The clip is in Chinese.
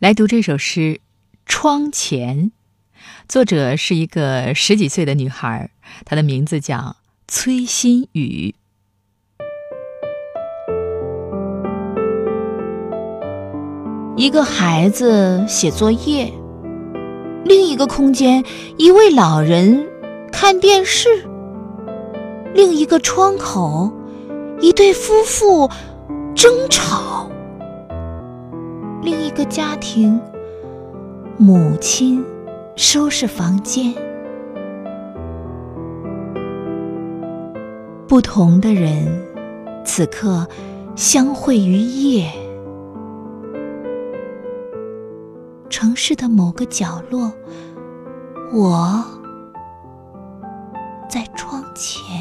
来读这首诗《窗前》，作者是一个十几岁的女孩，她的名字叫崔新宇。一个孩子写作业，另一个空间一位老人看电视，另一个窗口一对夫妇争吵。另一个家庭，母亲收拾房间。不同的人，此刻相会于夜。城市的某个角落，我在窗前。